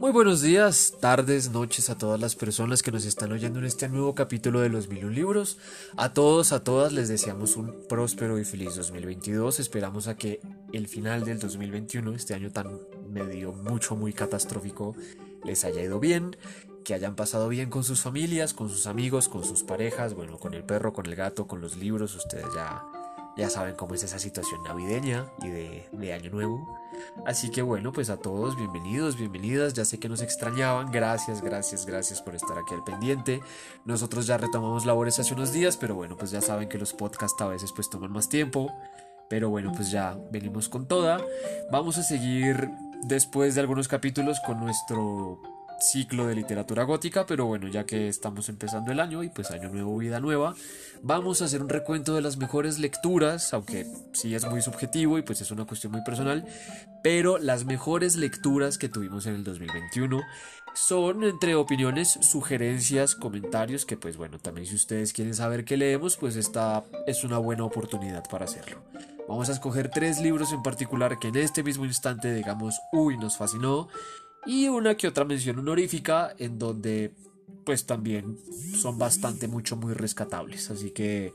Muy buenos días, tardes, noches a todas las personas que nos están oyendo en este nuevo capítulo de los mil libros. A todos, a todas les deseamos un próspero y feliz 2022. Esperamos a que el final del 2021, este año tan medio mucho muy catastrófico, les haya ido bien, que hayan pasado bien con sus familias, con sus amigos, con sus parejas, bueno, con el perro, con el gato, con los libros, ustedes ya ya saben cómo es esa situación navideña y de, año nuevo. Así que bueno, pues a todos bienvenidos, bienvenidas. Ya sé que nos extrañaban. Gracias, gracias, gracias por estar aquí al pendiente. Nosotros ya retomamos labores hace unos días, pero bueno, pues ya saben que los podcasts a veces pues toman más tiempo. Pero bueno, pues ya venimos con toda. Vamos a seguir después de algunos capítulos con nuestro ciclo de literatura gótica, pero bueno, ya que estamos empezando el año y pues año nuevo, vida nueva, vamos a hacer un recuento de las mejores lecturas, aunque sí es muy subjetivo y pues es una cuestión muy personal, pero las mejores lecturas que tuvimos en el 2021 son entre opiniones, sugerencias, comentarios, que pues bueno, también si ustedes quieren saber qué leemos, pues esta es una buena oportunidad para hacerlo. Vamos a escoger tres libros en particular que en este mismo instante digamos, uy, nos fascinó y una que otra mención honorífica en donde pues también son bastante mucho muy rescatables. Así que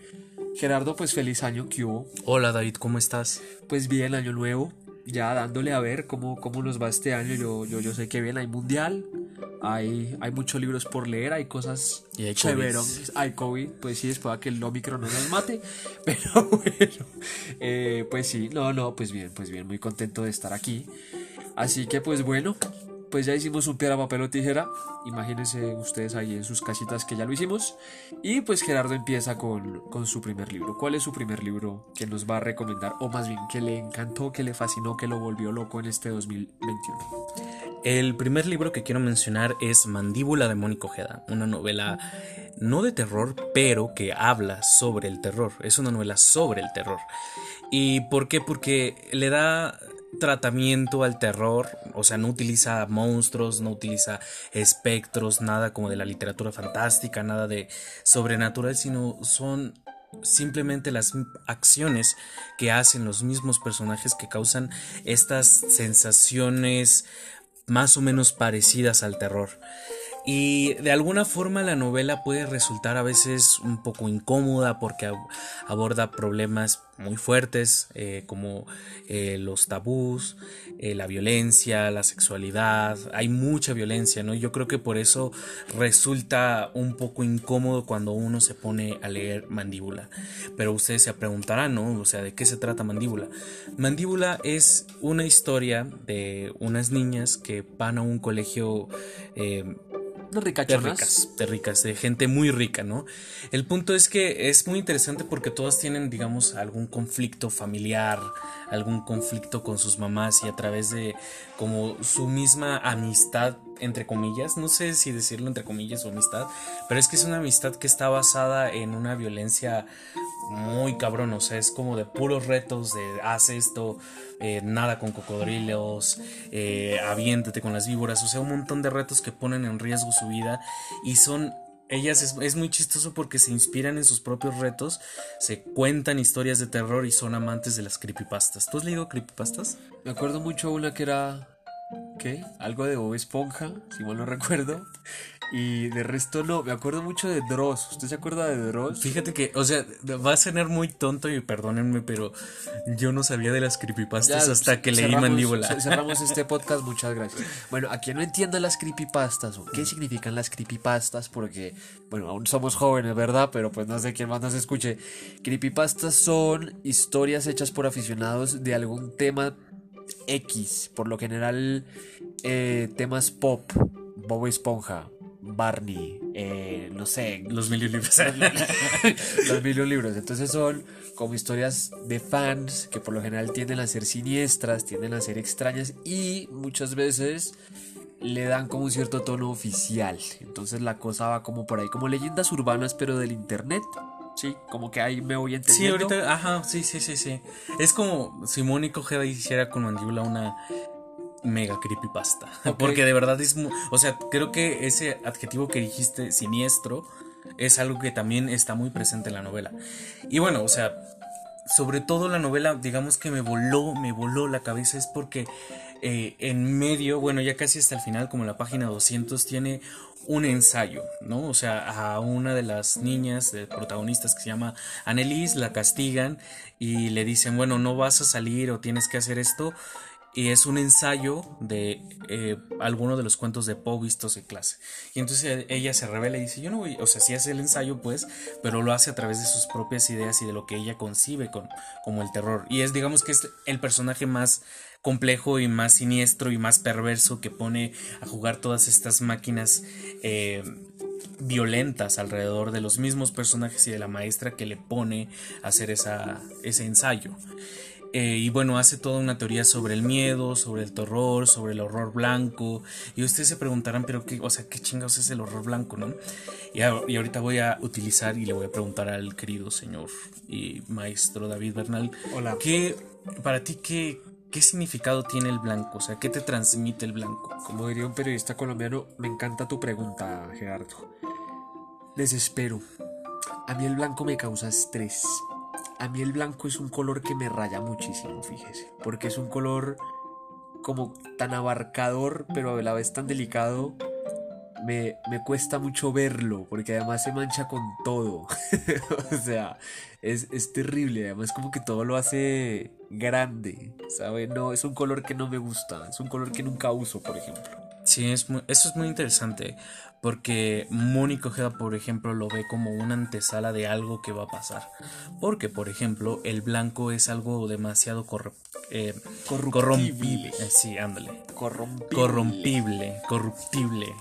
Gerardo, pues feliz año que hubo. Hola David, ¿cómo estás? Pues bien, año nuevo, ya dándole a ver cómo, cómo nos va este año. Yo, yo, yo sé que bien, hay mundial, hay, hay muchos libros por leer, hay cosas y hay chéveros, hay COVID, pues sí, después a que el Omicron no nos mate, pero bueno, eh, pues sí, no, no, pues bien, pues bien, muy contento de estar aquí. Así que pues bueno, pues ya hicimos un piedra, papel o tijera. Imagínense ustedes ahí en sus casitas que ya lo hicimos. Y pues Gerardo empieza con, su primer libro. ¿Cuál es su primer libro que nos va a recomendar? O más bien, que le encantó, que le fascinó, que lo volvió loco en este 2021. El primer libro que quiero mencionar es Mandíbula de Mónico Ojeda, una novela no de terror, pero que habla sobre el terror. Es una novela sobre el terror. ¿Y por qué? Porque le da tratamiento al terror, o sea, no utiliza monstruos, no utiliza espectros, nada como de la literatura fantástica, nada de sobrenatural, sino son simplemente las acciones que hacen los mismos personajes que causan estas sensaciones más o menos parecidas al terror. Y de alguna forma la novela puede resultar a veces un poco incómoda porque aborda problemas muy fuertes eh, como eh, los tabús, eh, la violencia, la sexualidad. Hay mucha violencia, ¿no? Yo creo que por eso resulta un poco incómodo cuando uno se pone a leer Mandíbula. Pero ustedes se preguntarán, ¿no? O sea, ¿de qué se trata Mandíbula? Mandíbula es una historia de unas niñas que van a un colegio de ricas, de ricas, de gente muy rica, ¿no? El punto es que es muy interesante porque todas tienen, digamos, algún conflicto familiar, algún conflicto con sus mamás y a través de como su misma amistad, entre comillas, no sé si decirlo entre comillas o amistad, pero es que es una amistad que está basada en una violencia muy cabrón, o sea, es como de puros retos de haz esto, eh, nada con cocodrilos, eh, aviéntate con las víboras, o sea, un montón de retos que ponen en riesgo su vida y son ellas es, es, muy chistoso porque se inspiran en sus propios retos, se cuentan historias de terror y son amantes de las creepypastas. ¿Tú has leído creepypastas? Me acuerdo mucho una que era. ¿Qué? Algo de Bob Esponja, si mal no recuerdo. Y de resto no, me acuerdo mucho de Dross. ¿Usted se acuerda de Dross? Fíjate que, o sea, va a sonar muy tonto y perdónenme, pero yo no sabía de las creepypastas hasta que leí Mandíbula. Cerramos este podcast, muchas gracias. Bueno, a quien no entienda las creepypastas o qué significan las creepypastas, porque, bueno, aún somos jóvenes, ¿verdad? Pero pues no sé quién más nos escuche. Creepypastas son historias hechas por aficionados de algún tema X, por lo general eh, temas pop, Bob Esponja, Barney, eh, no sé. Los mil libros. los mil libros. Entonces son como historias de fans que por lo general tienden a ser siniestras, tienden a ser extrañas y muchas veces le dan como un cierto tono oficial. Entonces la cosa va como por ahí, como leyendas urbanas pero del internet. Sí, como que ahí me voy entendiendo. Sí, ahorita, ajá, sí, sí, sí, sí. Es como si Mónico Ojeda hiciera con Mandíbula una mega creepypasta. Porque de verdad es. O sea, creo que ese adjetivo que dijiste, siniestro, es algo que también está muy presente en la novela. Y bueno, o sea, sobre todo la novela, digamos que me voló, me voló la cabeza, es porque eh, en medio, bueno, ya casi hasta el final, como la página 200, tiene un ensayo, ¿no? O sea, a una de las niñas de protagonistas que se llama Annelise la castigan y le dicen, bueno, no vas a salir o tienes que hacer esto. Y es un ensayo de eh, alguno de los cuentos de Poe vistos en clase. Y entonces ella se revela y dice, yo no voy, o sea, sí hace el ensayo, pues, pero lo hace a través de sus propias ideas y de lo que ella concibe con, como el terror. Y es, digamos que es el personaje más complejo y más siniestro y más perverso que pone a jugar todas estas máquinas eh, violentas alrededor de los mismos personajes y de la maestra que le pone a hacer esa, ese ensayo. Eh, y bueno, hace toda una teoría sobre el miedo, sobre el terror, sobre el horror blanco. Y ustedes se preguntarán, pero qué, o sea, qué chingados es el horror blanco, ¿no? Y, y, ahorita voy a utilizar y le voy a preguntar al querido señor y maestro David Bernal. Hola. ¿Qué, para ti, qué, ¿Qué significado tiene el blanco? O sea, ¿qué te transmite el blanco? Como diría un periodista colombiano, me encanta tu pregunta, Gerardo. Desespero. A mí el blanco me causa estrés. A mí el blanco es un color que me raya muchísimo, fíjese. Porque es un color como tan abarcador, pero a la vez tan delicado me, cuesta mucho verlo, porque además se mancha con todo. o sea, es, es, terrible, además como que todo lo hace grande, ¿sabe? No, es un color que no me gusta, es un color que nunca uso, por ejemplo. Sí, es eso es muy interesante, porque Mónica Ojeda, por ejemplo, lo ve como una antesala de algo que va a pasar. Porque, por ejemplo, el blanco es algo demasiado eh, corrompible. Eh, sí, ándale. Corrompible. Corrompible, corruptible.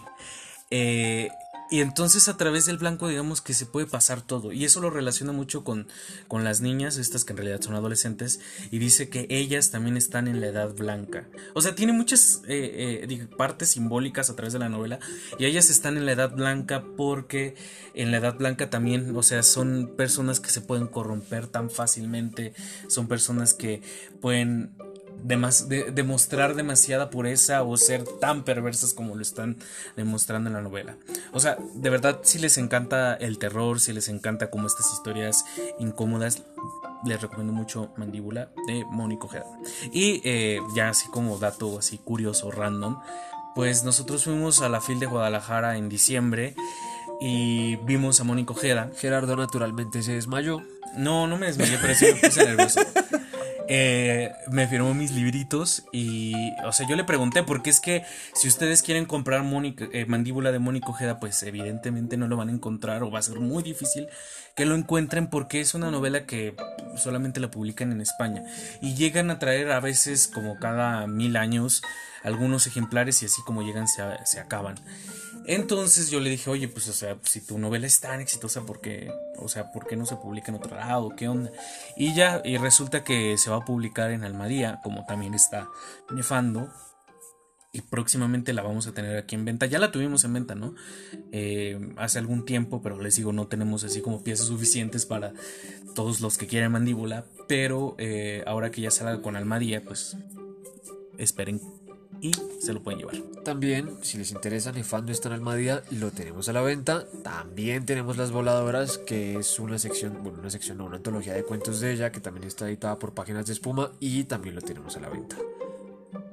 Eh, y entonces a través del blanco digamos que se puede pasar todo. Y eso lo relaciona mucho con, con las niñas, estas que en realidad son adolescentes, y dice que ellas también están en la edad blanca. O sea, tiene muchas eh, eh, partes simbólicas a través de la novela, y ellas están en la edad blanca porque en la edad blanca también, o sea, son personas que se pueden corromper tan fácilmente, son personas que pueden demostrar demasiada pureza o ser tan perversas como lo están demostrando en la novela. O sea, de verdad, si les encanta el terror, si les encanta como estas historias incómodas, les recomiendo mucho Mandíbula de Mónico Ojeda. Y eh, ya así como dato así curioso, random, pues nosotros fuimos a la FIL de Guadalajara en diciembre y vimos a Mónico Ojeda. Gerardo naturalmente se desmayó. No, no me desmayé, pero sí me puse nervioso. Eh, me firmó mis libritos y, o sea, yo le pregunté, porque es que si ustedes quieren comprar eh, Mandíbula de Mónico Ojeda, pues evidentemente no lo van a encontrar o va a ser muy difícil que lo encuentren porque es una novela que solamente la publican en España y llegan a traer a veces como cada mil años algunos ejemplares y así como llegan se, se acaban. Entonces yo le dije, oye, pues, o sea, si tu novela es tan exitosa, ¿por qué, o sea, ¿por qué no se publica en otro lado? ¿Qué onda? Y ya, y resulta que se va a publicar en Almadía, como también está nefando. Y próximamente la vamos a tener aquí en venta. Ya la tuvimos en venta, ¿no? Eh, hace algún tiempo, pero les digo, no tenemos así como piezas suficientes para todos los que quieren mandíbula. Pero eh, ahora que ya salga con Almadía, pues esperen y se lo pueden llevar. También, si les interesa, Nefando está en Almadía, lo tenemos a la venta. También tenemos Las Voladoras, que es una sección, bueno, una sección, no, una antología de cuentos de ella, que también está editada por Páginas de Espuma y también lo tenemos a la venta.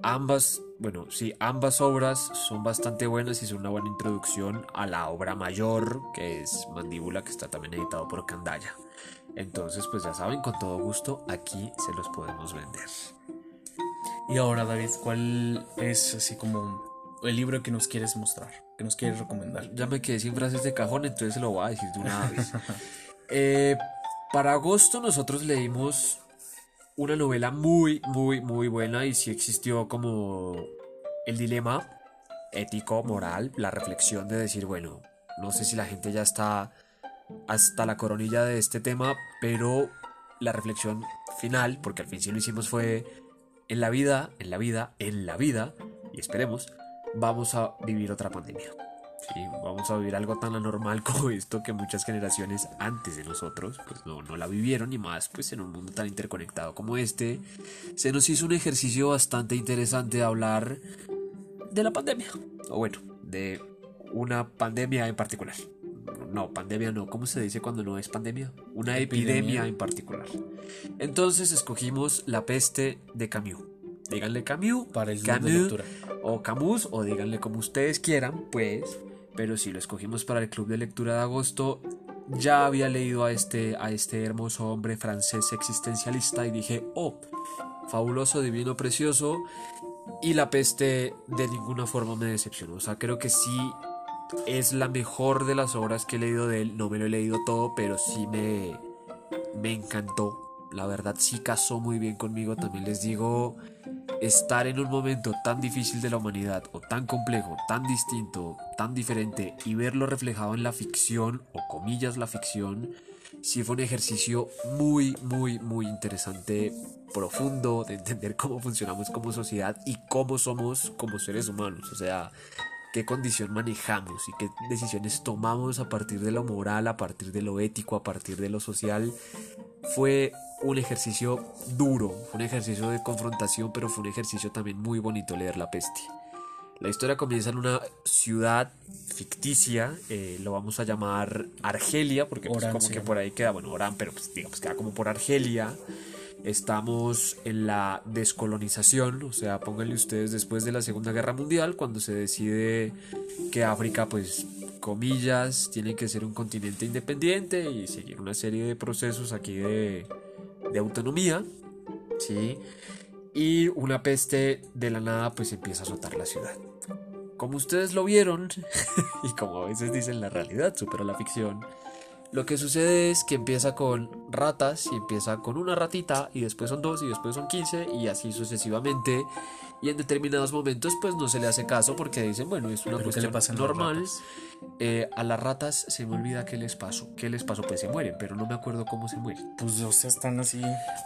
Ambas, bueno, sí, ambas obras son bastante buenas y son una buena introducción a la obra mayor, que es Mandíbula, que está también editado por Candaya. Entonces, pues ya saben, con todo gusto, aquí se los podemos vender. Y ahora, David, ¿cuál es así como el libro que nos quieres mostrar, que nos quieres recomendar? Ya me quedé sin frases de cajón, entonces se lo voy a decir de una vez. Eh, para agosto nosotros leímos una novela muy, muy, muy buena y sí existió como el dilema ético, moral, la reflexión de decir, bueno, no sé si la gente ya está hasta la coronilla de este tema, pero la reflexión final, porque al fin sí lo hicimos, fue en la vida, en la vida, en la vida, y esperemos, vamos a vivir otra pandemia. Sí, vamos a vivir algo tan anormal como esto que muchas generaciones antes de nosotros pues no, no la vivieron y más pues en un mundo tan interconectado como este se nos hizo un ejercicio bastante interesante de hablar de la pandemia o bueno de una pandemia en particular no, pandemia no, ¿cómo se dice cuando no es pandemia? Una epidemia, en particular. Entonces escogimos La peste de Camus. díganle Camus, Para el club Camus de lectura. o Camus, o díganle como ustedes quieran, pues. Pero si lo escogimos para el club de lectura de agosto, ya había leído a este, a este hermoso hombre francés existencialista y dije, oh, fabuloso, divino, precioso. Y la peste de ninguna forma me decepcionó. O sea, creo que sí es la mejor de las obras que he leído de él. No me lo he leído todo, pero sí me, me encantó. La verdad sí casó muy bien conmigo. También les digo, estar en un momento tan difícil de la humanidad, o tan complejo, tan distinto, tan diferente, y verlo reflejado en la ficción, o comillas la ficción, sí fue un ejercicio muy, muy, muy interesante, profundo, de entender cómo funcionamos como sociedad y cómo somos como seres humanos. O sea, qué condición manejamos y qué decisiones tomamos a partir de lo moral, a partir de lo ético, a partir de lo social. Fue un ejercicio duro, fue un ejercicio de confrontación, pero fue un ejercicio también muy bonito leer La Peste. La historia comienza en una ciudad ficticia, eh, lo vamos a llamar Argelia, porque pues Orán como que por ahí queda, bueno, Orán, pero pues digamos queda como por Argelia. Estamos en la descolonización, o sea, pónganle ustedes después de la Segunda Guerra Mundial, cuando se decide que África, pues, comillas, tiene que ser un continente independiente y seguir una serie de procesos aquí de, de autonomía, ¿sí? Y una peste de la nada, pues, empieza a azotar la ciudad. Como ustedes lo vieron, y como a veces dicen la realidad supera la ficción, lo que sucede es que empieza con ratas y empieza con una ratita y después son dos y después son 15 y así sucesivamente. Y en determinados momentos pues no se le hace caso porque dicen, bueno, es una ¿Pero qué cuestión normal. Eh, a las ratas se me olvida qué les pasó. ¿Qué les pasó? Pues se mueren, pero no me acuerdo cómo se mueren. Pues, o sea, están así.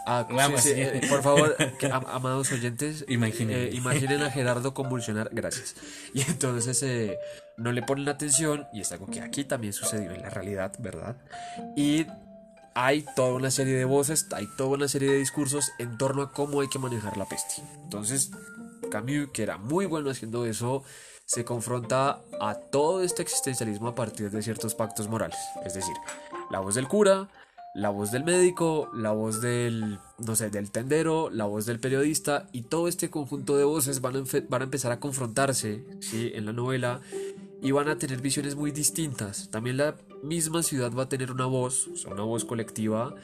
Ah, Vamos, sí, sí, eh, por favor, que, am- amados oyentes, Imaginen. eh, imaginen a Gerardo convulsionar, gracias. Y entonces eh, no le ponen atención y es algo que aquí también sucedió en la realidad, ¿verdad? Y hay toda una serie de voces, hay toda una serie de discursos en torno a cómo hay que manejar la peste. Entonces, Camus, que era muy bueno haciendo eso, se confronta a todo este existencialismo a partir de ciertos pactos morales. Es decir, la voz del cura, la voz del médico, la voz del, no sé, del tendero, la voz del periodista y todo este conjunto de voces van a, van a empezar a confrontarse ¿sí? en la novela y van a tener visiones muy distintas. También la misma ciudad va a tener una voz, o una voz colectiva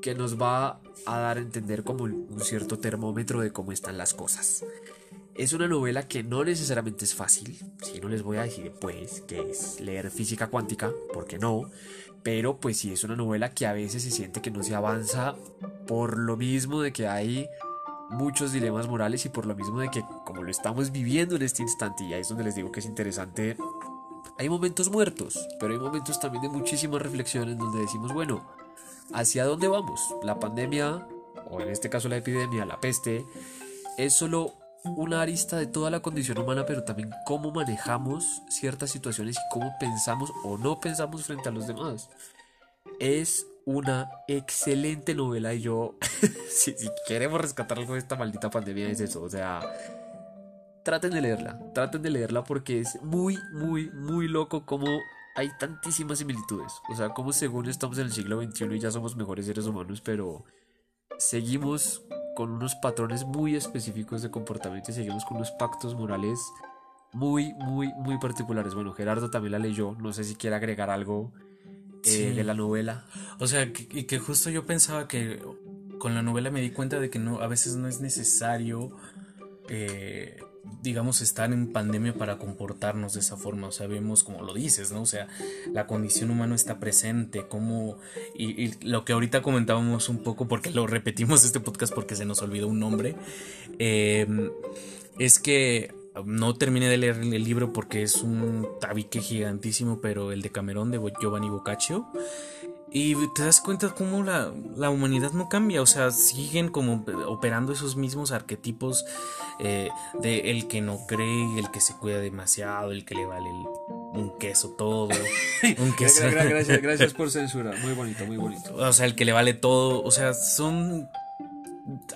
que nos va a dar a entender como un cierto termómetro de cómo están las cosas. Es una novela que no necesariamente es fácil, si no les voy a decir pues que es leer física cuántica, porque no, pero pues sí es una novela que a veces se siente que no se avanza por lo mismo de que hay muchos dilemas morales y por lo mismo de que como lo estamos viviendo en este instante y ahí es donde les digo que es interesante, hay momentos muertos, pero hay momentos también de muchísima reflexión en donde decimos, bueno, ¿hacia dónde vamos? La pandemia, o en este caso la epidemia, la peste, es solo una arista de toda la condición humana, pero también cómo manejamos ciertas situaciones y cómo pensamos o no pensamos frente a los demás. Es una excelente novela y yo, si queremos rescatar algo de esta maldita pandemia, es eso. O sea, traten de leerla, traten de leerla porque es muy, muy, muy loco como hay tantísimas similitudes. O sea, como según estamos en el siglo XXI y ya somos mejores seres humanos, pero seguimos con unos patrones muy específicos de comportamiento y seguimos con unos pactos morales muy, muy, muy particulares. Bueno, Gerardo también la leyó, no sé si quiere agregar algo eh, Sí. de la novela. O sea, que- y que justo yo pensaba que con la novela me di cuenta de que no, a veces no es necesario, eh, digamos, estar en pandemia para comportarnos de esa forma. O sea, vemos como lo dices, ¿no? O sea, la condición humana está presente, como, y, lo que ahorita comentábamos un poco, porque lo repetimos este podcast porque se nos olvidó un nombre, eh, es que no terminé de leer el libro porque es un tabique gigantísimo, pero el de Camerón de Giovanni Boccaccio. Y te das cuenta cómo la, la humanidad no cambia, o sea, siguen como operando esos mismos arquetipos eh, de el que no cree, el que se cuida demasiado, el que le vale el- un queso todo, un queso. Gra- gra- Gracias, gracias por censura. Muy bonito, muy bonito. O sea, el que le vale todo. O sea, son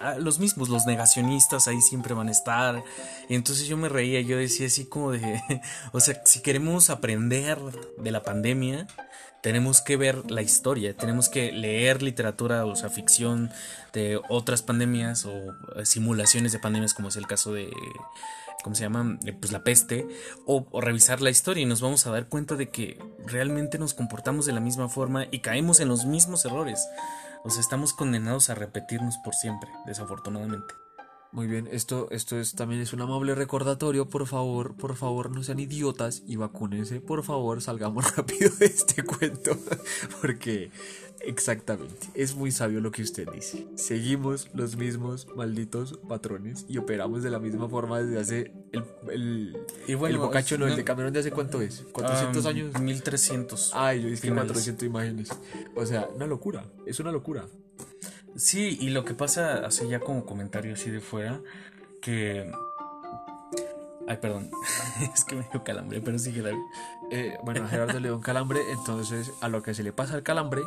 ah, los mismos, los negacionistas ahí siempre van a estar. Y entonces yo me reía, yo decía así como de, o sea, si queremos aprender de la pandemia, tenemos que ver la historia, tenemos que leer literatura, o sea, ficción de otras pandemias o eh, simulaciones de pandemias, como es el caso de, ¿cómo se llama? Eh, pues la peste, o, revisar la historia y nos vamos a dar cuenta de que realmente nos comportamos de la misma forma y caemos en los mismos errores. O sea, estamos condenados a repetirnos por siempre, desafortunadamente. Muy bien, esto, esto es, también es un amable recordatorio. Por favor, por favor, no sean idiotas y vacúnense. Por favor, salgamos rápido de este cuento. Porque, exactamente, es muy sabio lo que usted dice. Seguimos los mismos malditos patrones y operamos de la misma forma desde hace el, el, y bueno, el bocacho, no, el de Cameron de hace cuánto es? ¿400 años? 1300. Ay, yo dije 400 imágenes. O sea, una locura, es una locura. Sí, y lo que pasa, así ya como comentario así de fuera, que... Ay, perdón, es que me dio calambre, pero sí que eh, bueno, a Gerardo le dio un calambre, entonces a lo que se le pasa el calambre,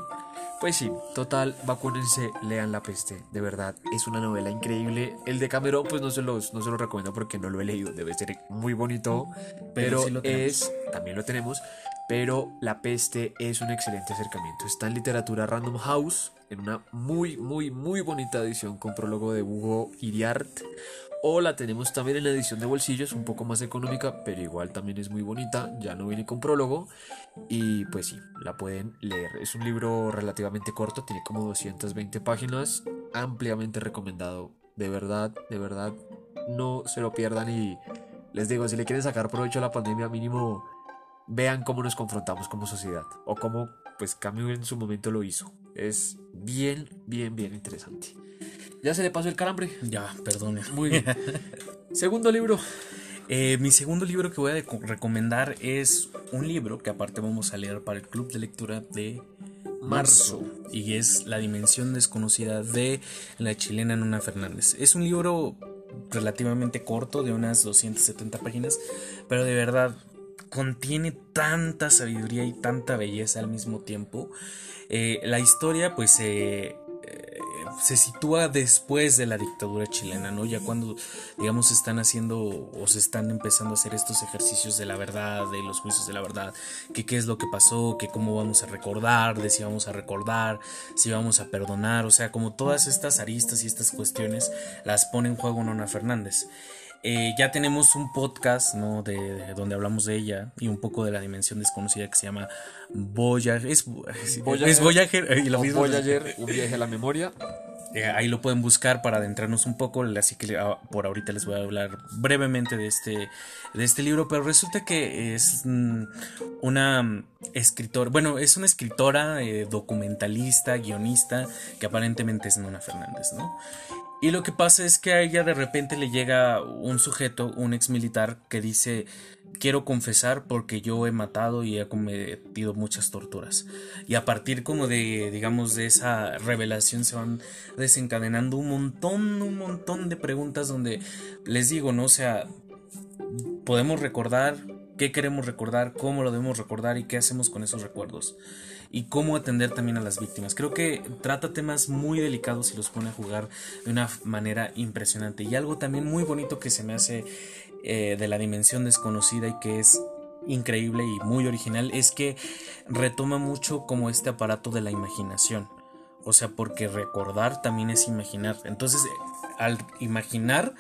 pues sí, total, vacúnense, lean La Peste, de verdad, es una novela increíble. El de Cameron, pues no se los, no se lo recomiendo porque no lo he leído, debe ser muy bonito, pero, es, también lo tenemos, pero La Peste es un excelente acercamiento. Está en literatura Random House, en una muy, muy, muy bonita edición con prólogo de Hugo Iriart. O la tenemos también en la edición de bolsillos, un poco más económica, pero igual también es muy bonita. Ya no viene con prólogo. Y pues sí, la pueden leer. Es un libro relativamente corto, tiene como 220 páginas. Ampliamente recomendado. De verdad, de verdad, no se lo pierdan. Y les digo, si le quieren sacar provecho a la pandemia, mínimo vean cómo nos confrontamos como sociedad. O cómo, pues, Camus en su momento lo hizo. Es bien, bien, bien interesante. ¿Ya se le pasó el calambre? Ya, perdone. Muy bien. segundo libro. Eh, mi segundo libro que voy a recomendar es un libro que aparte vamos a leer para el club de lectura de marzo, y es La dimensión desconocida de la chilena Nuna Fernández. Es un libro relativamente corto de unas 270 páginas, pero de verdad contiene tanta sabiduría y tanta belleza al mismo tiempo eh, la historia pues eh, se sitúa después de la dictadura chilena, ¿no? Ya cuando, digamos, están haciendo o se están empezando a hacer estos ejercicios de la verdad, de los juicios de la verdad, que qué es lo que pasó, que cómo vamos a recordar, de si vamos a recordar, si vamos a perdonar, o sea, como todas estas aristas y estas cuestiones las pone en juego Nona Fernández. Eh, ya tenemos un podcast, ¿no? De, donde hablamos de ella y un poco de la dimensión desconocida que se llama Voyager. Es, Voyager, y lo mismo. Voyager, un viaje a la memoria. Eh, ahí lo pueden buscar para adentrarnos un poco, así que ah, por ahorita les voy a hablar brevemente de este, de este libro, pero resulta que es mm, una escritora, bueno, es una escritora, eh, documentalista, guionista, que aparentemente es Nona Fernández, ¿no? Y lo que pasa es que a ella de repente le llega un sujeto, un ex militar, que dice, quiero confesar porque yo he matado y he cometido muchas torturas. Y a partir como de, digamos, de esa revelación se van desencadenando un montón, un montón de preguntas donde les digo, ¿no? O sea, podemos recordar qué queremos recordar, cómo lo debemos recordar y qué hacemos con esos recuerdos y cómo atender también a las víctimas. Creo que trata temas muy delicados y los pone a jugar de una manera impresionante. Y algo también muy bonito que se me hace eh, de la dimensión desconocida y que es increíble y muy original es que retoma mucho como este aparato de la imaginación. O sea, porque recordar también es imaginar. Entonces, al imaginar,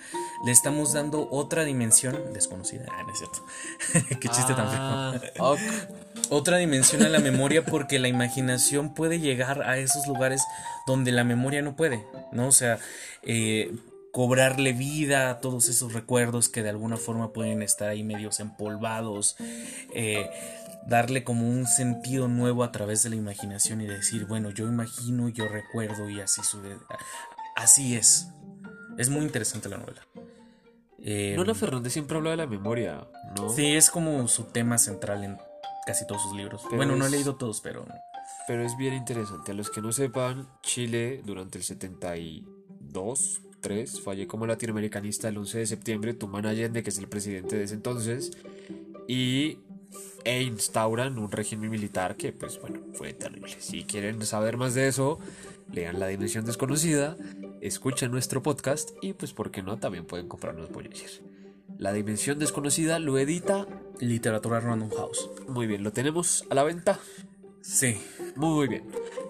le estamos dando otra dimensión desconocida. Ah, no es cierto. Qué chiste tan feo. Ah, otra dimensión a la memoria porque la imaginación puede llegar a esos lugares donde la memoria no puede, ¿no? O sea, eh, cobrarle vida a todos esos recuerdos que de alguna forma pueden estar ahí medios empolvados. Eh, darle como un sentido nuevo a través de la imaginación y decir, bueno, yo imagino, yo recuerdo y así sube. Así es. Es muy interesante la novela. Eh, Nona Fernández siempre habla de la memoria, ¿no? Sí, es como su tema central en casi todos sus libros. bueno, no he leído todos, pero... Pero es bien interesante. A los que no sepan, Chile durante el 72, 3, fallé como latinoamericanista el 11 de septiembre, Tuman Allende, que es el presidente de ese entonces, y e instauran un régimen militar que pues bueno fue terrible si quieren saber más de eso lean la dimensión desconocida escuchen nuestro podcast y pues por qué no, también pueden comprarnos Voyager. La Dimensión Desconocida lo edita Literatura Random House. Muy bien, lo tenemos a la venta. Sí. Muy bien.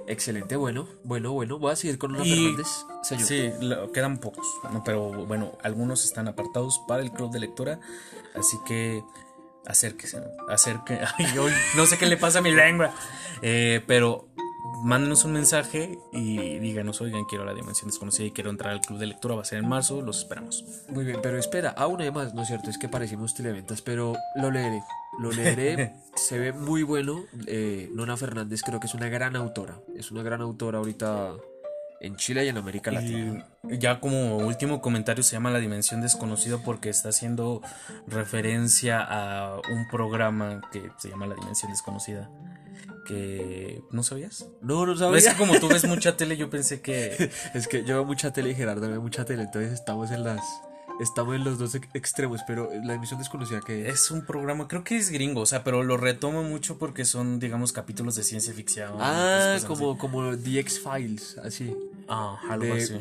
Excelente, bueno, bueno, bueno. Voy a seguir con una Fernández, señor. Sí, lo- quedan pocos, ¿no? pero bueno, algunos están apartados para el club de lectura, así que acérquese, acérquese. Ay, hoy no sé qué le pasa a mi lengua, Eh, pero mándenos un mensaje y díganos, oigan, quiero la dimensión desconocida y quiero entrar al club de lectura, va a ser en marzo, los esperamos. Muy bien, pero espera, aún hay más, ¿no es cierto? Es que parecimos televentas, pero lo leeré. Lo leeré, se ve muy bueno. Eh, Nona Fernández creo que es una gran autora. Es una gran autora ahorita en Chile y en América Latina. Y ya como último comentario se llama La Dimensión Desconocida porque está haciendo referencia a un programa que se llama La Dimensión Desconocida. Que no sabías. No, no Es sabía. que como tú ves mucha tele, yo pensé que. Es que yo veo mucha tele y Gerardo ve mucha tele, entonces estamos en las. Estamos en los dos ex- extremos, pero la emisión desconocida que Es un programa, creo que es gringo, o sea, pero lo retomo mucho porque son, digamos, capítulos de ciencia ficción. Ah, así. como, como The X-Files, así. Ah, algo de- así.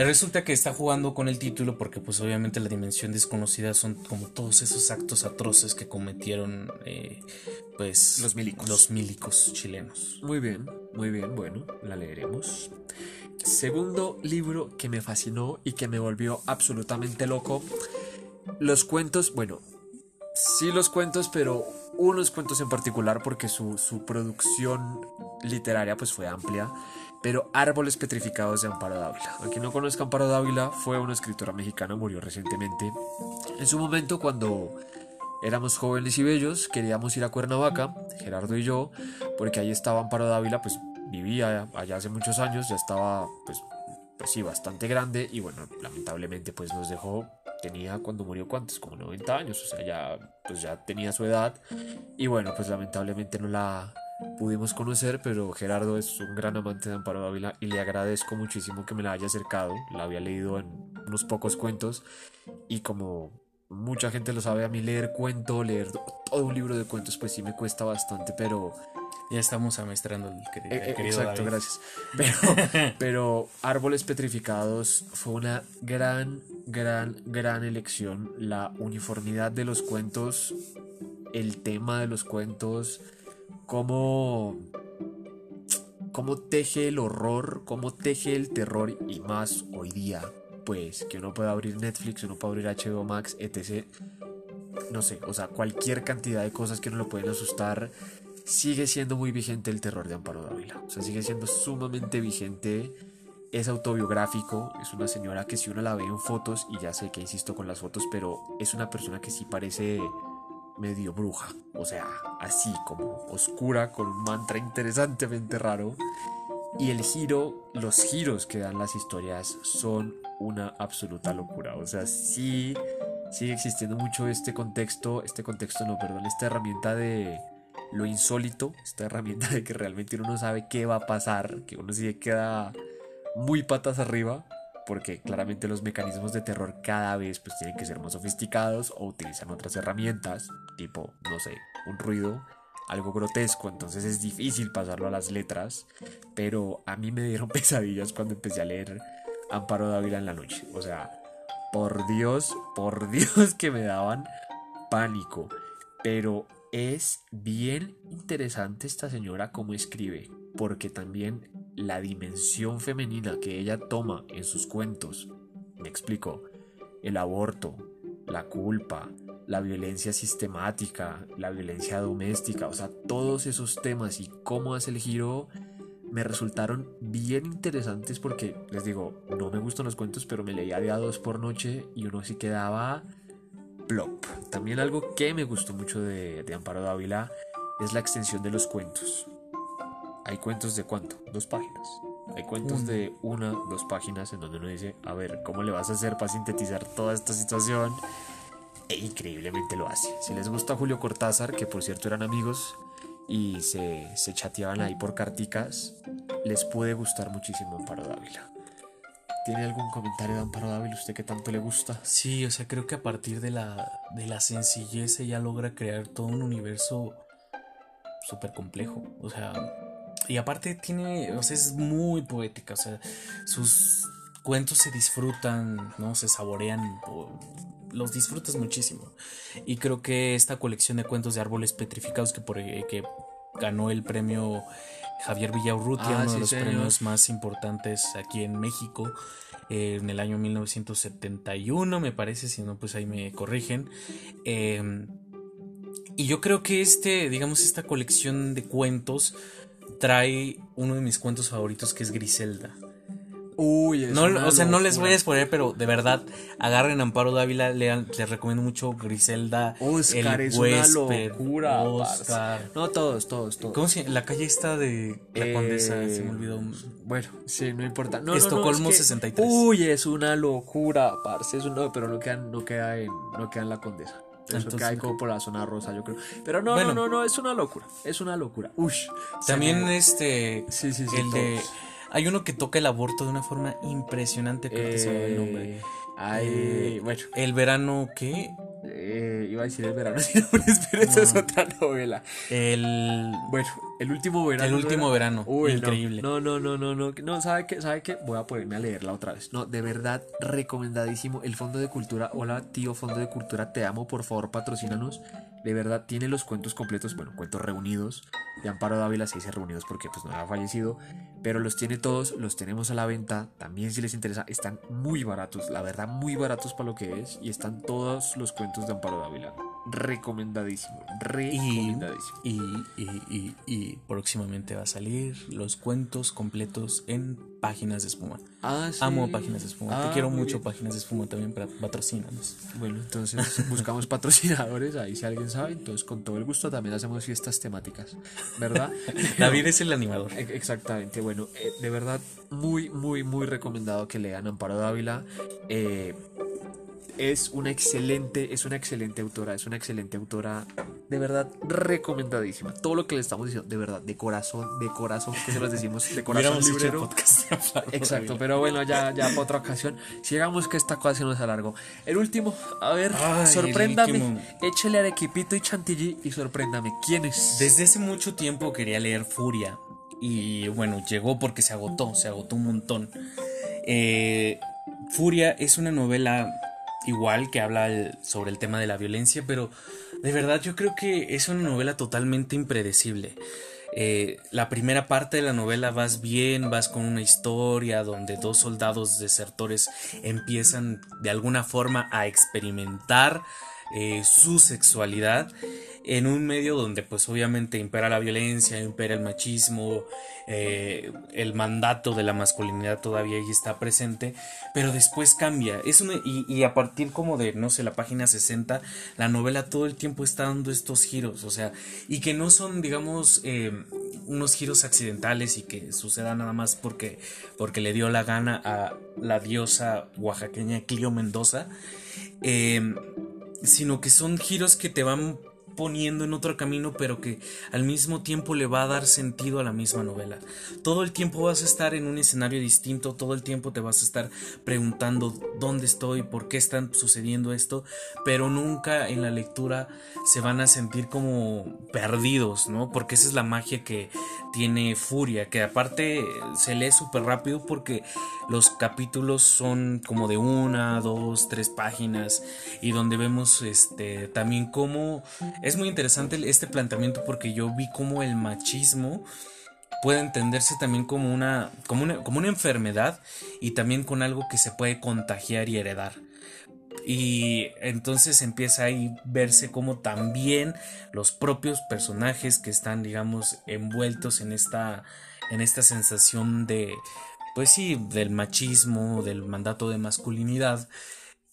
Eh, Resulta que está jugando con el título porque pues obviamente la dimensión desconocida son como todos esos actos atroces que cometieron eh, pues Los milicos. los milicos chilenos. Muy bien, muy bien, bueno, la leeremos. Segundo libro que me fascinó y que me volvió absolutamente loco. Los cuentos, bueno, sí los cuentos, pero unos cuentos en particular porque su, su producción literaria pues fue amplia. Pero Árboles Petrificados de Amparo Dávila. A quien no conozca Amparo Dávila, fue una escritora mexicana, murió recientemente. En su momento, cuando éramos jóvenes y bellos, queríamos ir a Cuernavaca, Gerardo y yo, porque ahí estaba Amparo Dávila, pues vivía allá hace muchos años, ya estaba, pues, pues sí, bastante grande y bueno, lamentablemente pues nos dejó, tenía cuando murió cuántos, como 90 años, o sea, ya, pues ya tenía su edad y bueno, pues lamentablemente no la pudimos conocer, pero Gerardo es un gran amante de Amparo Dávila y le agradezco muchísimo que me la haya acercado, la había leído en unos pocos cuentos y como mucha gente lo sabe, a mí leer cuento, leer todo un libro de cuentos, pues sí me cuesta bastante, pero... Ya estamos amestrando el, queri- el Eh, eh, querido exacto, David. gracias. Pero, pero Árboles Petrificados fue una gran, gran, gran elección. La uniformidad de los cuentos, el tema de los cuentos, cómo, cómo teje el horror, cómo teje el terror y más hoy día, pues que uno puede abrir Netflix, uno puede abrir HBO Max, etc. No sé, o sea, cualquier cantidad de cosas que no lo pueden asustar sigue siendo muy vigente el terror de Amparo Dávila. O sea, sigue siendo sumamente vigente. Es autobiográfico. Es una señora que si uno la ve en fotos, y ya sé que insisto con las fotos, pero es una persona que sí parece medio bruja. O sea, así como oscura, con un mantra interesantemente raro. Y el giro, los giros que dan las historias son una absoluta locura. O sea, sí sigue existiendo mucho este contexto, este contexto no, perdón, esta herramienta de lo insólito, esta herramienta de que realmente uno no sabe qué va a pasar, que uno sí queda muy patas arriba, porque claramente los mecanismos de terror cada vez pues tienen que ser más sofisticados o utilizan otras herramientas, tipo, no sé, un ruido, algo grotesco, entonces es difícil pasarlo a las letras, pero a mí me dieron pesadillas cuando empecé a leer Amparo Dávila en la noche, o sea, por Dios, por Dios que me daban pánico, pero es bien interesante esta señora cómo escribe, porque también la dimensión femenina que ella toma en sus cuentos, me explico, el aborto, la culpa, la violencia sistemática, la violencia doméstica, o sea, todos esos temas y cómo hace el giro me resultaron bien interesantes porque, les digo, no me gustan los cuentos, pero me leía de a dos por noche y uno sí quedaba plop. También algo que me gustó mucho de, de Amparo Dávila es la extensión de los cuentos. Hay cuentos de cuánto? Dos páginas. Hay cuentos de una, dos páginas en donde uno dice, a ver, ¿cómo le vas a hacer para sintetizar toda esta situación? E increíblemente lo hace. Si les gusta Julio Cortázar, que por cierto eran amigos y se, se chateaban ahí por carticas, les puede gustar muchísimo Amparo Dávila. ¿Tiene algún comentario de Amparo Dávila? ¿Usted que tanto le gusta? Sí, o sea, creo que a partir de la, de la sencillez ella logra crear todo un universo súper complejo. O sea, y aparte tiene, o sea, es muy poética, o sea, sus cuentos se disfrutan, ¿no? Se saborean, los disfrutas muchísimo. Y creo que esta colección de cuentos de árboles petrificados que, por, eh, que ganó el premio Javier Villaurrutia, ah, uno de los premios más importantes aquí en México, eh, en el año 1971, me parece, si no, pues ahí me corrigen. Em, y yo creo que este, digamos, esta colección de cuentos trae uno de mis cuentos favoritos que es Griselda. Uy, no, o sea, no les voy a exponer, pero de verdad, agarren Amparo Dávila, lean, les recomiendo mucho Griselda. Oscar, es una locura. Oscar. No, todos, todos, todos. ¿Cómo se La calle está de la Condesa, se me olvidó. Bueno, sí, no importa. No, Estocolmo no, 63. Uy, es una locura, parce. Es no, pero no queda, no queda en, no queda en la Condesa. Eso cae como por la zona rosa, yo creo. Pero no, no, no, no, es una locura. Es una locura. Ush. También este. Sí, sí, sí. El de. Hay uno que toca el aborto de una forma impresionante, creo que se llama el nombre. Ay, eh, bueno. ¿El verano qué? Eh, iba a decir el verano, pero esa es otra novela. El. Bueno, el último verano. El último verano. Increíble. No, no, no, no, no. No, ¿sabe qué? ¿Sabe qué? Voy a ponerme a leerla otra vez. No, de verdad, recomendadísimo. El Fondo de Cultura. Hola, tío Fondo de Cultura, te amo. Por favor, patrocínanos. De verdad, tiene los cuentos completos. Bueno, cuentos reunidos. De Amparo Dávila se dice reunidos porque pues no ha fallecido. Pero los tiene todos. Los tenemos a la venta. También si les interesa. Están muy baratos. La verdad, muy baratos para lo que es. Y están todos los cuentos de Amparo Dávila recomendadísimo. Recomendadísimo. Y, y, y, y, próximamente va a salir los cuentos completos en páginas de espuma. Ah, sí. Amo páginas de espuma. Te ah, quiero mucho páginas de espuma también para patrocínanos. Bueno, entonces buscamos patrocinadores. Ahí si alguien sabe, entonces con todo el gusto también hacemos fiestas temáticas. ¿Verdad? David es el animador. E, exactamente. Bueno, eh, de verdad, muy, muy, muy recomendado que lean Amparo Dávila. Eh, es una excelente, es una excelente autora, es una excelente autora, de verdad recomendadísima. Todo lo que le estamos diciendo, de verdad, de corazón, de corazón, que se los decimos, de corazón librero. Exacto, pero bueno, ya, ya para otra ocasión. Sigamos que esta cosa nos alargó. El último, a ver, sorpréndame, échele arequipito y chantilly y sorpréndame. ¿Quién es? Desde hace mucho tiempo quería leer Furia y bueno, llegó porque se agotó, se agotó un montón. Eh, Furia es una novela igual que habla sobre el tema de la violencia, pero de verdad yo creo que es una novela totalmente impredecible. Eh, la primera parte de la novela vas bien, vas con una historia donde dos soldados desertores empiezan de alguna forma a experimentar eh, su sexualidad en un medio donde pues obviamente impera la violencia, impera el machismo, eh, el mandato de la masculinidad todavía ahí está presente, pero después cambia. Es y, a partir como de, no sé, la página 60, la novela todo el tiempo está dando estos giros, o sea, y que no son, digamos, eh, unos giros accidentales y que suceda nada más porque, porque le dio la gana a la diosa oaxaqueña Clio Mendoza, eh, sino que son giros que te van poniendo en otro camino, pero que al mismo tiempo le va a dar sentido a la misma novela. Todo el tiempo vas a estar en un escenario distinto, todo el tiempo te vas a estar preguntando dónde estoy, por qué están sucediendo esto, pero nunca en la lectura se van a sentir como perdidos, ¿no? Porque esa es la magia que tiene Furia, que aparte se lee súper rápido porque los capítulos son como de una, dos, tres páginas y donde vemos este también cómo es muy interesante este planteamiento porque yo vi cómo el machismo puede entenderse también como una, como una, como una enfermedad y también con algo que se puede contagiar y heredar. Y entonces empieza ahí verse como también los propios personajes que están, digamos, envueltos en esta, en esta sensación de, pues sí, del machismo, del mandato de masculinidad,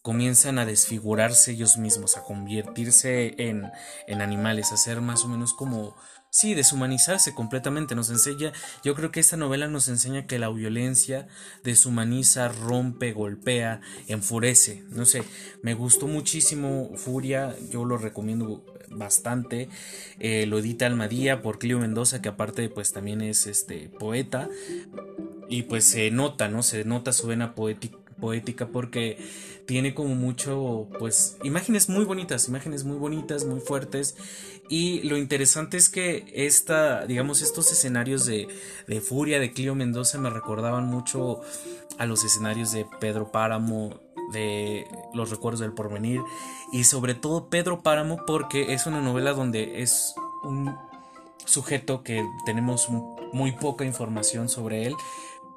comienzan a desfigurarse ellos mismos, a convertirse en, en animales, a ser más o menos como sí, deshumanizarse completamente. Nos enseña, yo creo que esta novela nos enseña que la violencia deshumaniza, rompe, golpea, enfurece. No sé, me gustó muchísimo Furia, yo lo recomiendo bastante. Eh, lo edita Almadía por Clio Mendoza, que aparte pues también es este poeta. Y pues se nota, ¿no? Se nota su vena poética poética porque tiene como mucho, pues, imágenes muy bonitas, imágenes muy bonitas, muy fuertes. Y lo interesante es que esta, digamos, estos escenarios de, de Furia de Clio Mendoza me recordaban mucho a los escenarios de Pedro Páramo, de Los Recuerdos del Porvenir y sobre todo Pedro Páramo porque es una novela donde es un sujeto que tenemos muy poca información sobre él,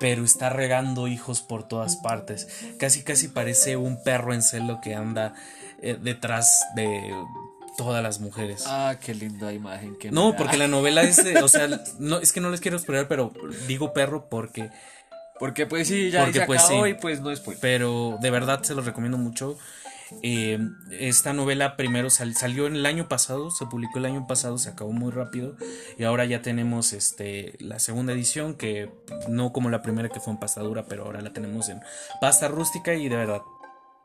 pero está regando hijos por todas partes. Casi casi parece un perro en celo que anda eh, detrás de todas las mujeres. Ah, qué linda imagen que No, porque la novela es, o sea, no es que no les quiero esperar, pero digo perro porque porque pues sí, ya porque, pues, y pues no es Pero de verdad se los recomiendo mucho. Eh, esta novela primero salió en el año pasado, se publicó el año pasado, se acabó muy rápido y ahora ya tenemos este, la segunda edición que no como la primera que fue en pasta dura, pero ahora la tenemos en pasta rústica y de verdad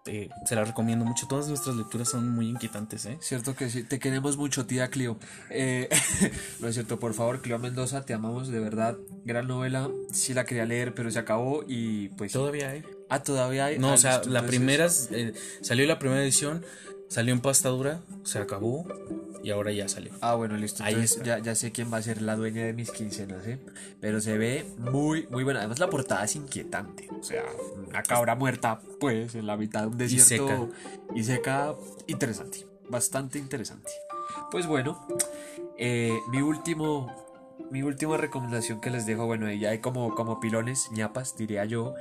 eh, se la recomiendo mucho. Todas nuestras lecturas son muy inquietantes, ¿eh? Cierto que sí. Te queremos mucho, tía Clio. Eh, no es cierto, por favor, Clio Mendoza, te amamos de verdad. Gran novela. Sí la quería leer, pero se acabó y pues. Todavía hay. Ah, todavía hay. No, o sea, la primera. Eh, salió la primera edición, salió en pasta dura, se acabó y ahora ya salió. Ah, bueno, listo. Entonces ya, ya, sé quién va a ser la dueña de mis quincenas, ¿eh? Pero se ve muy, muy buena. Además, la portada es inquietante. O sea, una cabra muerta, pues, en la mitad de un desierto. Y seca. Y seca, interesante. Bastante interesante. Pues bueno, eh, mi último. Mi última recomendación que les dejo, bueno, ya hay como, como pilones, ñapas, diría yo.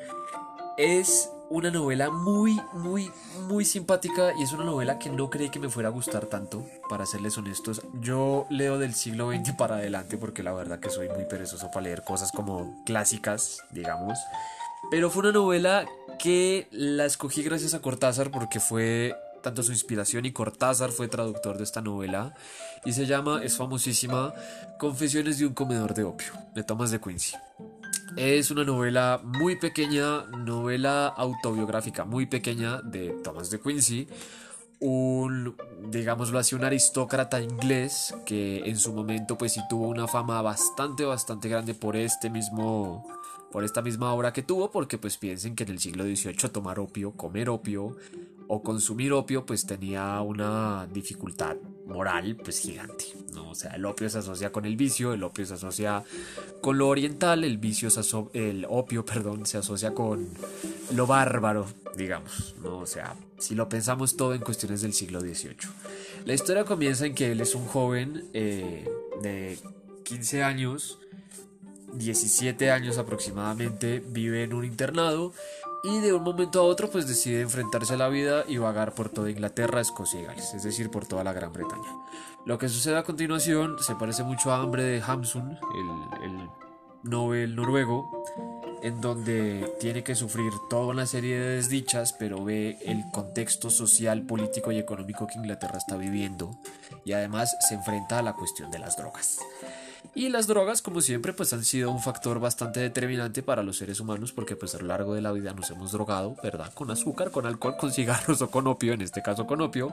Es una novela muy, muy, muy simpática y es una novela que no creí que me fuera a gustar tanto, para serles honestos. Yo leo del siglo XX para adelante porque la verdad que soy muy perezoso para leer cosas como clásicas, digamos. Pero fue una novela que la escogí gracias a Cortázar porque fue tanto su inspiración y Cortázar fue traductor de esta novela y se llama, es famosísima, Confesiones de un comedor de opio, de Thomas de Quincy. Es una novela muy pequeña, novela autobiográfica muy pequeña de Thomas de Quincy, un, digámoslo así, un aristócrata inglés que en su momento pues sí tuvo una fama bastante, bastante grande por este mismo, por esta misma obra que tuvo, porque pues piensen que en el siglo XVIII tomar opio, comer opio, o consumir opio pues tenía una dificultad moral pues gigante, ¿no? O sea, el opio se asocia con el vicio, el opio se asocia con lo oriental, el vicio se el opio, perdón, se asocia con lo bárbaro, digamos, ¿no? O sea, si lo pensamos todo en cuestiones del siglo XVIII. La historia comienza en que él es un joven eh, de 15 años, 17 años aproximadamente, vive en un internado y de un momento a otro pues decide enfrentarse a la vida y vagar por toda Inglaterra, Escocia y Gales, es decir, por toda la Gran Bretaña. Lo que sucede a continuación se parece mucho a Hambre de Hamsun, el, el Nobel noruego, en donde tiene que sufrir toda una serie de desdichas, pero ve el contexto social, político y económico que Inglaterra está viviendo y además se enfrenta a la cuestión de las drogas. Y las drogas, como siempre, pues han sido un factor bastante determinante para los seres humanos porque pues a lo largo de la vida nos hemos drogado, ¿verdad? Con azúcar, con alcohol, con cigarros o con opio, en este caso con opio.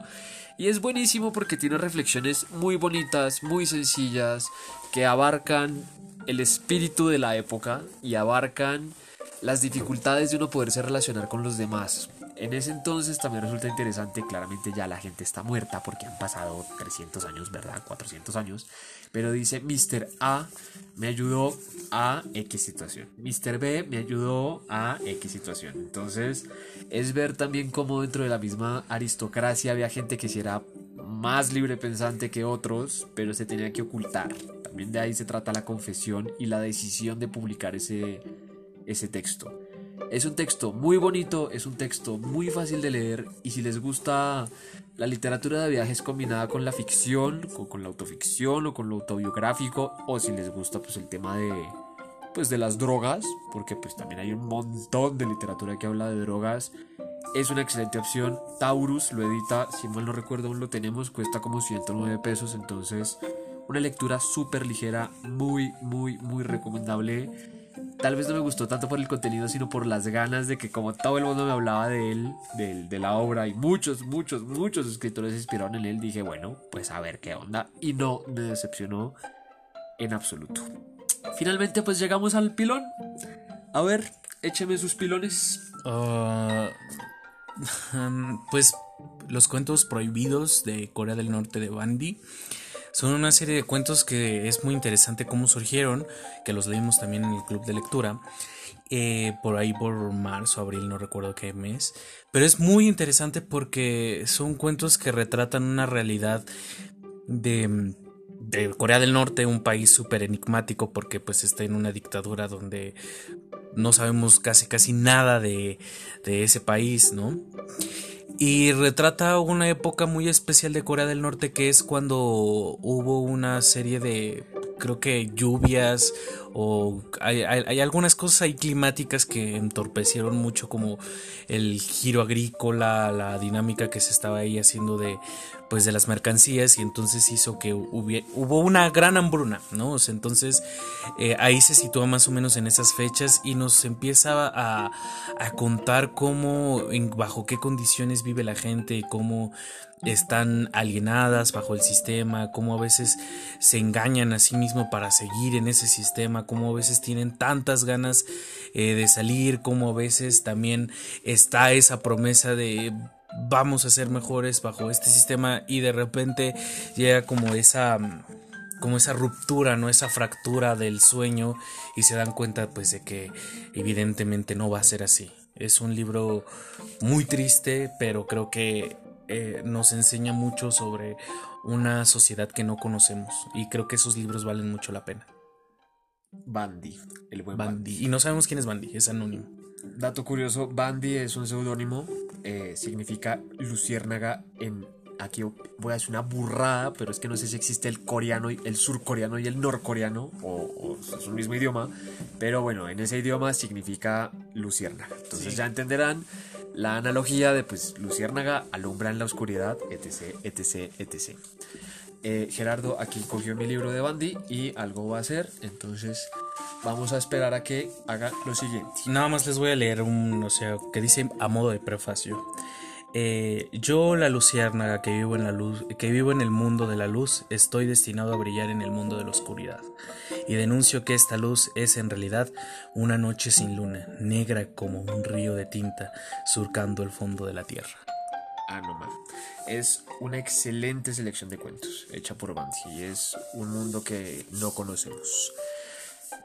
Y es buenísimo porque tiene reflexiones muy bonitas, muy sencillas, que abarcan el espíritu de la época y abarcan las dificultades de uno poderse relacionar con los demás. En ese entonces también resulta interesante, claramente ya la gente está muerta porque han pasado 300 años, ¿verdad? 400 años. Pero dice, Mr. A me ayudó a X situación. Mr. B me ayudó a X situación. Entonces es ver también cómo dentro de la misma aristocracia había gente que si era más libre pensante que otros, pero se tenía que ocultar. También de ahí se trata la confesión y la decisión de publicar ese, ese texto. Es un texto muy bonito, es un texto muy fácil de leer y si les gusta la literatura de viajes combinada con la ficción, con, con la autoficción o con lo autobiográfico o si les gusta pues el tema de pues de las drogas, porque pues también hay un montón de literatura que habla de drogas. Es una excelente opción. Taurus lo edita, si mal no recuerdo aún lo tenemos, cuesta como 109 pesos, entonces una lectura súper ligera, muy, muy, muy recomendable tal vez no me gustó tanto por el contenido, sino por las ganas de que como todo el mundo me hablaba de él, de, la obra, y muchos, muchos, muchos escritores se inspiraron en él, dije, bueno, pues a ver qué onda. Y no me decepcionó en absoluto. Finalmente pues llegamos al pilón. A ver, écheme sus pilones. Ah, pues los cuentos prohibidos de Corea del Norte de Bandy. Son una serie de cuentos que es muy interesante cómo surgieron, que los leímos también en el club de lectura. Eh, por ahí por marzo, abril, no recuerdo qué mes. Pero es muy interesante porque son cuentos que retratan una realidad de, de Corea del Norte, un país súper enigmático porque pues está en una dictadura donde no sabemos casi casi nada de, de ese país, ¿no? Y retrata una época muy especial de Corea del Norte que es cuando hubo una serie de, creo que lluvias o hay, algunas cosas ahí climáticas que entorpecieron mucho como el giro agrícola, la dinámica que se estaba ahí haciendo de pues de las mercancías y entonces hizo que hubo una gran hambruna, ¿no? entonces eh, ahí se sitúa más o menos en esas fechas y nos empieza a, a contar cómo, bajo qué condiciones vive la gente cómo están alienadas bajo el sistema, cómo a veces se engañan a sí mismo para seguir en ese sistema, cómo a veces tienen tantas ganas eh, de salir, cómo a veces también está esa promesa de vamos a ser mejores bajo este sistema y de repente llega como esa como esa ruptura, no esa fractura del sueño y se dan cuenta pues de que evidentemente no va a ser así. Es un libro muy triste, pero creo que eh, nos enseña mucho sobre una sociedad que no conocemos y creo que esos libros valen mucho la pena. Bandy, el buen Bandy. Y no sabemos quién es Bandy, es anónimo. Dato curioso, Bandy es un seudónimo, eh, significa luciérnaga en... Aquí voy a hacer una burrada, pero es que no sé si existe el coreano, el surcoreano y el norcoreano, o, es un mismo idioma, pero bueno, en ese idioma significa luciérnaga. Entonces ya entenderán la analogía de pues Luciérnaga alumbra en la oscuridad, etc, etc, etc. Eh, Gerardo aquí cogió mi libro de Bandy y algo va a hacer, entonces vamos a esperar a que haga lo siguiente. Nada más les voy a leer un, o sea, que dice a modo de prefacio. Eh, yo, la luciérnaga que vivo en la luz, que vivo en el mundo de la luz, estoy destinado a brillar en el mundo de la oscuridad. Y denuncio que esta luz es en realidad una noche sin luna, negra como un río de tinta surcando el fondo de la tierra. Ah, no más. Es una excelente selección de cuentos hecha por Bansi. Es un mundo que no conocemos.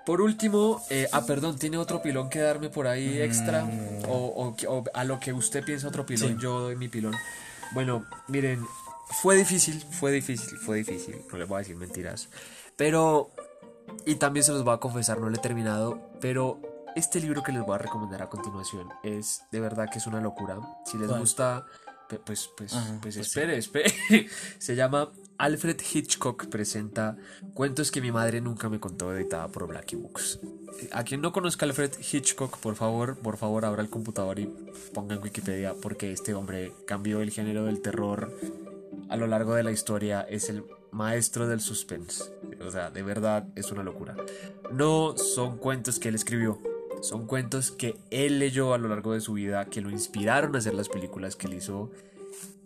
Por último, eh, ah, perdón, ¿tiene otro pilón que darme por ahí extra? Mm. O, a lo que usted piensa otro pilón, yo doy mi pilón. Bueno, miren, fue difícil, fue difícil, fue difícil, no les voy a decir mentiras. Pero, y también se los voy a confesar, no lo he terminado, pero este libro que les voy a recomendar a continuación es de verdad que es una locura. Si les gusta, pues, pues, pues, pues espere, espere. se llama Alfred Hitchcock presenta Cuentos que mi madre nunca me contó, editada por Blacky Books. A quien no conozca Alfred Hitchcock, por favor, por favor, abra el computador y ponga en Wikipedia, porque este hombre cambió el género del terror a lo largo de la historia. Es el maestro del suspense. O sea, de verdad es una locura. No son cuentos que él escribió, son cuentos que él leyó a lo largo de su vida, que lo inspiraron a hacer las películas que él hizo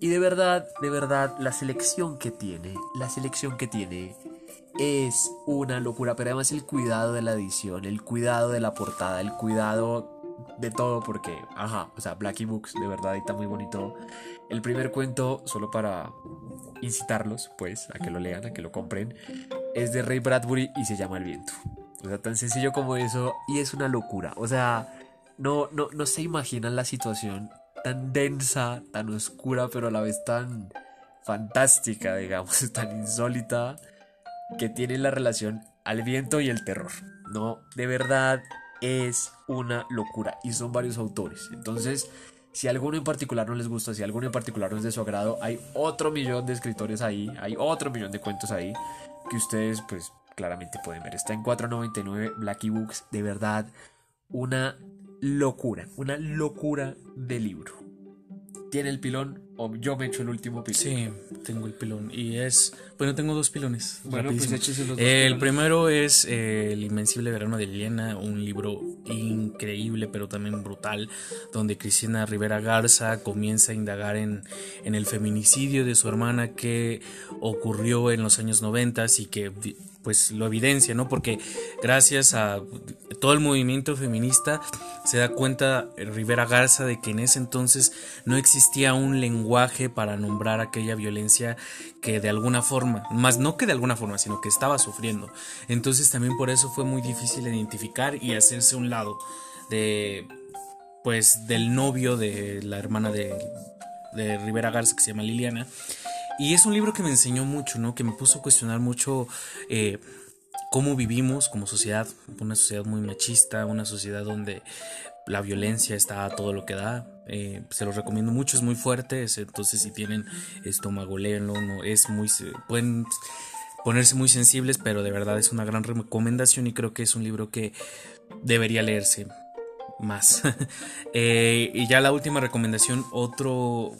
y de verdad, de verdad, la selección que tiene, la selección que tiene es una locura, pero además el cuidado de la edición, el cuidado de la portada, el cuidado de todo, porque, ajá, o sea, Blacky Books, de verdad, está muy bonito. El primer cuento, solo para incitarlos, pues, a que lo lean, a que lo compren, es de Ray Bradbury y se llama El viento. O sea, tan sencillo como eso, y es una locura. O sea, no, no, no se imaginan la situación tan densa, tan oscura, pero a la vez tan fantástica, digamos, tan insólita, que tiene la relación al viento y el terror. No, de verdad es una locura y son varios autores. Entonces, si alguno en particular no les gusta, si alguno en particular no es de su agrado, hay otro millón de escritores ahí, hay otro millón de cuentos ahí que ustedes pues claramente pueden ver. Está en 4.99 Blacky Books, de verdad una locura, una locura de libro. Tiene el pilón o yo me echo el último pilón. Sí, tengo el pilón y es, bueno, tengo dos pilones. Bueno, pues échese los dos El primero es eh, El Invencible Verano de Liena, un libro increíble pero también brutal, donde Cristina Rivera Garza comienza a indagar en, en el feminicidio de su hermana que ocurrió en los años 90 y que pues lo evidencia, ¿no? Porque gracias a todo el movimiento feminista se da cuenta Rivera Garza de que en ese entonces no existía un lenguaje para nombrar aquella violencia que de alguna forma, más no que de alguna forma, sino que estaba sufriendo. Entonces también por eso fue muy difícil identificar y hacerse un lado de pues del novio de la hermana de, de Rivera Garza que se llama Liliana y es un libro que me enseñó mucho, ¿no? Que me puso a cuestionar mucho eh, cómo vivimos como sociedad, una sociedad muy machista, una sociedad donde la violencia está a todo lo que da. Eh, se los recomiendo mucho, es muy fuerte, entonces si tienen estómago, léenlo, no, es muy, pueden ponerse muy sensibles, pero de verdad es una gran recomendación y creo que es un libro que debería leerse más. Eh, y ya la última recomendación, otro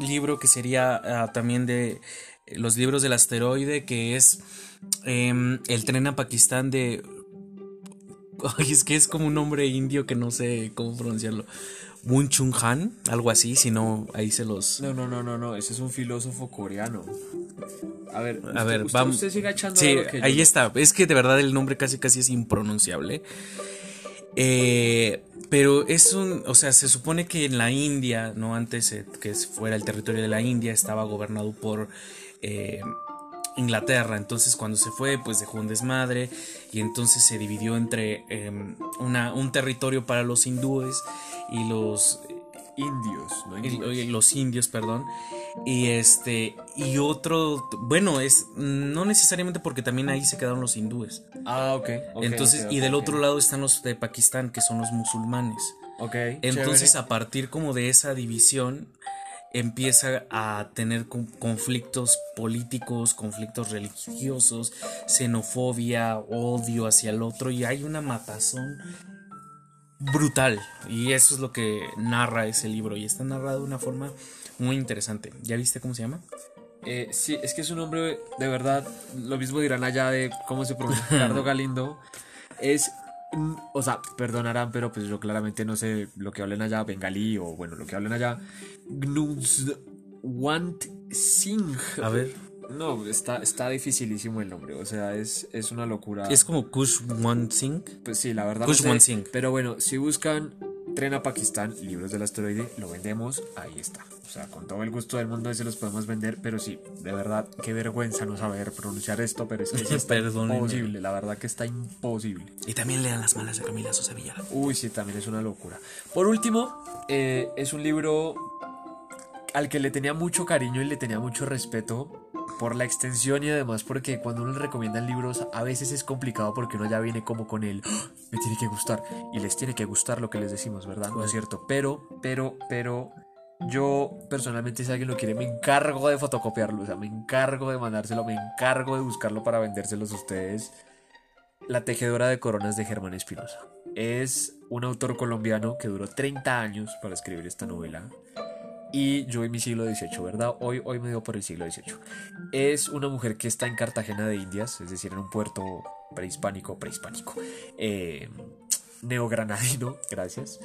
libro que sería ah, también de los libros del asteroide, que es em, El tren a Pakistán de... Ay, es que es como un nombre indio que no sé cómo pronunciarlo. Mun Chung Han, algo así, si no, ahí se los... No, no, no, no, no, ese es un filósofo coreano. A ver, a ver, vamos. Usted siga echando sí, ahí está. Es que de verdad el nombre casi casi es impronunciable. Eh, pero es un, o sea, se supone que en la India, no antes que fuera el territorio de la India, estaba gobernado por eh, Inglaterra. Entonces cuando se fue, pues dejó un desmadre y entonces se dividió entre em, una, un territorio para los hindúes y los indios, los indios, perdón. Y este, y otro, bueno, es no necesariamente porque también ahí se quedaron los hindúes. Ah, ok. Entonces, y del otro lado están los de Pakistán, que son los musulmanes. Ok. Entonces, a partir como de esa división, empieza a tener conflictos políticos, conflictos religiosos, xenofobia, odio hacia el otro, y hay una matazón brutal. Y eso es lo que narra ese libro. Y está narrado de una forma muy interesante. ¿Ya viste cómo se llama? Eh, sí, es que es un nombre de verdad. Lo mismo dirán allá de cómo se pronuncia Ricardo Galindo. Es. O sea, perdonarán, pero pues yo claramente no sé lo que hablen allá, bengalí o bueno, lo que hablen allá. Want Singh. A ver. No, está, está dificilísimo el nombre, o sea, es, es una locura. ¿Es como Kushwan Singh? Pues sí, la verdad. Kushwan Singh. Pero bueno, si buscan Tren a Pakistán, libros del asteroide, lo vendemos, ahí está. O sea, con todo el gusto del mundo se los podemos vender, pero sí, de verdad, qué vergüenza no saber pronunciar esto, pero es que está imposible, la verdad que está imposible. Y también lean Las malas de Camila Sosa Villar. Uy, sí, también es una locura. Por último, eh, es un libro al que le tenía mucho cariño y le tenía mucho respeto por la extensión y además porque cuando uno le recomiendan libros a veces es complicado porque uno ya viene como con el ¡Ah! me tiene que gustar y les tiene que gustar lo que les decimos, ¿verdad? No es cierto, pero, pero, pero yo personalmente si alguien lo quiere me encargo de fotocopiarlo, o sea, me encargo de mandárselo, me encargo de buscarlo para vendérselos a ustedes. La tejedora de coronas de Germán Espinosa. Es un autor colombiano que duró 30 años para escribir esta novela y yo en mi siglo XVIII, ¿verdad? Hoy, hoy me dio por el siglo XVIII. Es una mujer que está en Cartagena de Indias, es decir, en un puerto prehispánico, prehispánico, eh, neogranadino, gracias.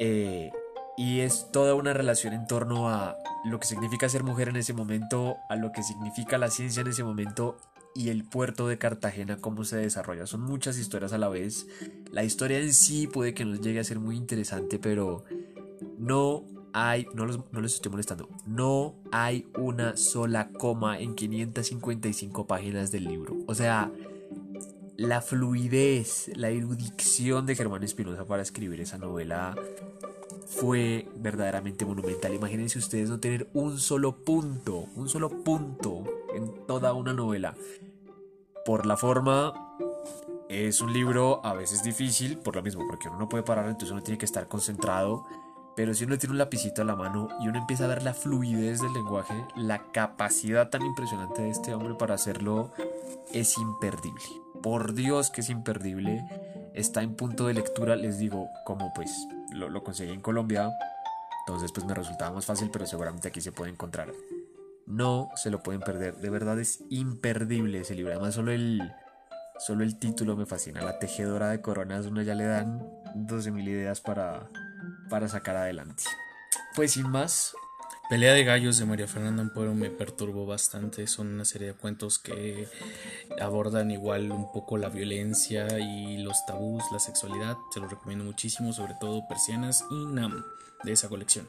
Eh, y es toda una relación en torno a lo que significa ser mujer en ese momento, a lo que significa la ciencia en ese momento y el puerto de Cartagena, cómo se desarrolla. Son muchas historias a la vez. La historia en sí puede que nos llegue a ser muy interesante, pero no hay, no los, no los estoy molestando, no hay una sola coma en 555 páginas del libro. O sea, la fluidez, la erudición de Germán Espinosa para escribir esa novela fue verdaderamente monumental. Imagínense ustedes no tener un solo punto, un solo punto en toda una novela. Por la forma, es un libro a veces difícil, por lo mismo, porque uno no puede parar, entonces uno tiene que estar concentrado pero si uno tiene un lapicito a la mano y uno empieza a ver la fluidez del lenguaje, la capacidad tan impresionante de este hombre para hacerlo es imperdible. Por Dios que es imperdible. Está en punto de lectura, les digo, como pues lo, lo conseguí en Colombia. Entonces pues me resultaba más fácil, pero seguramente aquí se puede encontrar. No se lo pueden perder. De verdad es imperdible ese libro. Además solo el, solo el título me fascina. La tejedora de coronas. Uno ya le dan 12.000 ideas para para sacar adelante. Pues sin más, Pelea de Gallos de María Fernanda Ampuero me perturbó bastante. Son una serie de cuentos que abordan igual un poco la violencia y los tabús, la sexualidad. Se los recomiendo muchísimo, sobre todo Persianas y Nam de esa colección.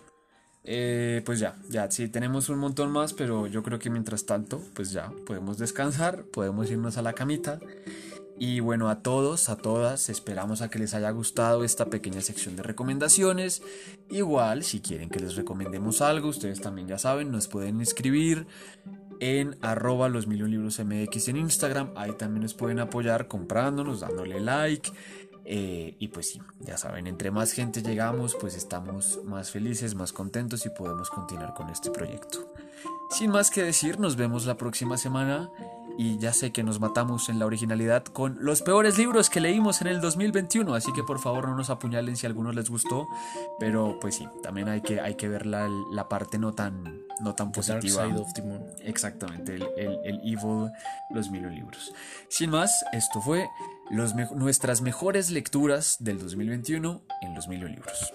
Eh, pues ya, ya, sí, tenemos un montón más, pero yo creo que mientras tanto, pues ya, podemos descansar, podemos irnos a la camita. Y bueno, a todos, a todas, esperamos a que les haya gustado esta pequeña sección de recomendaciones. Igual, si quieren que les recomendemos algo, ustedes también ya saben, nos pueden escribir en arroba los libros mx en Instagram. Ahí también nos pueden apoyar comprándonos, dándole like. Eh, y pues sí, ya saben, entre más gente llegamos, pues estamos más felices, más contentos y podemos continuar con este proyecto. Sin más que decir, nos vemos la próxima semana y ya sé que nos matamos en la originalidad con los peores libros que leímos en el 2021, así que por favor no nos apuñalen si a algunos les gustó, pero pues sí, también hay que, hay que ver la, parte no tan, no tan positiva. Exactamente, el, el, el, Evil, los mil libros. Sin más, esto fue los nuestras mejores lecturas del 2021 en los mil libros.